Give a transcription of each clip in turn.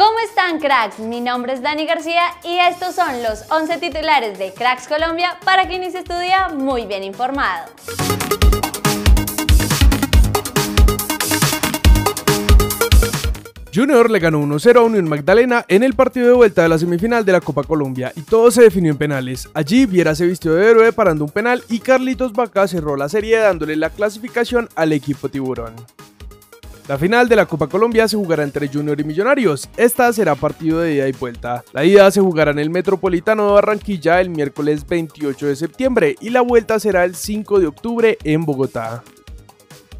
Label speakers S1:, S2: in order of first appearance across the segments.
S1: ¿Cómo están cracks? Mi nombre es Dani García y estos son los 11 titulares de Cracks Colombia para que inicie tu día muy bien informado.
S2: Junior le ganó 1-0 a Unión Magdalena en el partido de vuelta de la semifinal de la Copa Colombia y todo se definió en penales. Allí Viera se vistió de héroe parando un penal y Carlitos Vaca cerró la serie dándole la clasificación al equipo tiburón. La final de la Copa Colombia se jugará entre Junior y Millonarios. Esta será partido de ida y vuelta. La ida se jugará en el Metropolitano de Barranquilla el miércoles 28 de septiembre y la vuelta será el 5 de octubre en Bogotá.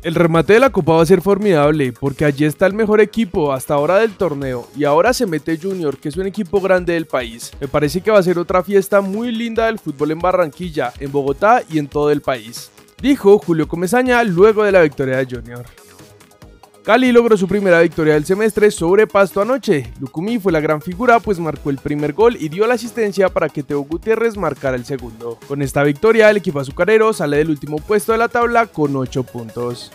S2: El remate de la Copa va a ser formidable porque allí está el mejor equipo hasta ahora del torneo y ahora se mete Junior que es un equipo grande del país. Me parece que va a ser otra fiesta muy linda del fútbol en Barranquilla, en Bogotá y en todo el país. Dijo Julio Comesaña luego de la victoria de Junior. Cali logró su primera victoria del semestre sobre Pasto anoche. Lucumí fue la gran figura pues marcó el primer gol y dio la asistencia para que Teo Gutiérrez marcara el segundo. Con esta victoria el equipo azucarero sale del último puesto de la tabla con 8 puntos.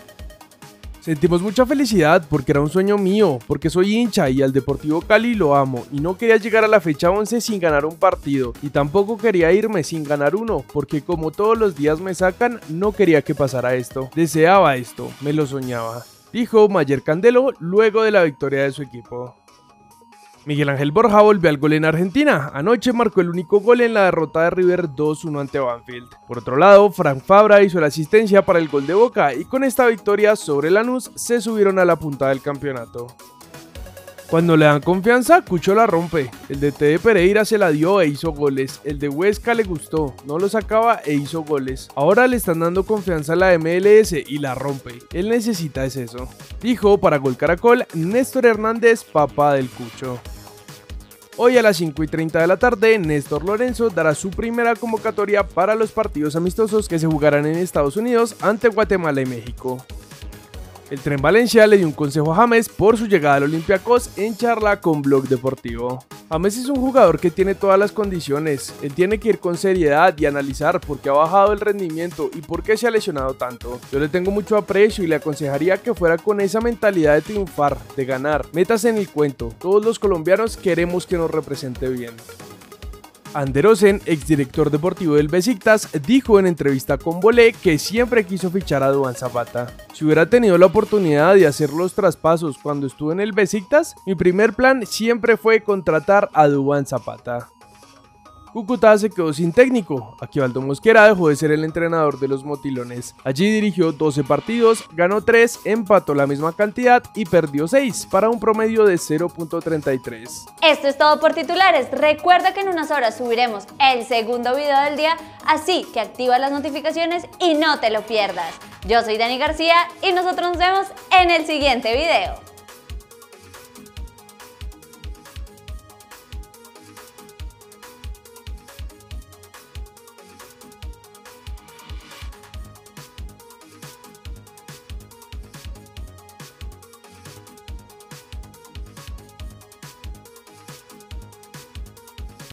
S2: Sentimos mucha felicidad porque era un sueño mío, porque soy hincha y al Deportivo Cali lo amo y no quería llegar a la fecha 11 sin ganar un partido y tampoco quería irme sin ganar uno porque como todos los días me sacan no quería que pasara esto, deseaba esto, me lo soñaba dijo Mayer Candelo luego de la victoria de su equipo. Miguel Ángel Borja volvió al gol en Argentina. Anoche marcó el único gol en la derrota de River 2-1 ante Banfield. Por otro lado, Frank Fabra hizo la asistencia para el gol de Boca y con esta victoria sobre Lanús se subieron a la punta del campeonato. Cuando le dan confianza, Cucho la rompe. El de de Pereira se la dio e hizo goles. El de Huesca le gustó, no lo sacaba e hizo goles. Ahora le están dando confianza a la MLS y la rompe. Él necesita es eso. Dijo para Gol Caracol Néstor Hernández, papá del Cucho. Hoy a las 5 y 30 de la tarde, Néstor Lorenzo dará su primera convocatoria para los partidos amistosos que se jugarán en Estados Unidos ante Guatemala y México. El Tren Valencia le dio un consejo a James por su llegada al Olympiacos en charla con Blog Deportivo. James es un jugador que tiene todas las condiciones, él tiene que ir con seriedad y analizar por qué ha bajado el rendimiento y por qué se ha lesionado tanto. Yo le tengo mucho aprecio y le aconsejaría que fuera con esa mentalidad de triunfar, de ganar. Metas en el cuento, todos los colombianos queremos que nos represente bien. Anderosen, exdirector deportivo del Besiktas, dijo en entrevista con Bolé que siempre quiso fichar a Duan Zapata. Si hubiera tenido la oportunidad de hacer los traspasos cuando estuve en el Besiktas, mi primer plan siempre fue contratar a Duan Zapata. Cúcuta se quedó sin técnico. Aquivaldo Mosquera dejó de ser el entrenador de los Motilones. Allí dirigió 12 partidos, ganó 3, empató la misma cantidad y perdió 6 para un promedio de 0.33.
S1: Esto es todo por titulares. Recuerda que en unas horas subiremos el segundo video del día, así que activa las notificaciones y no te lo pierdas. Yo soy Dani García y nosotros nos vemos en el siguiente video.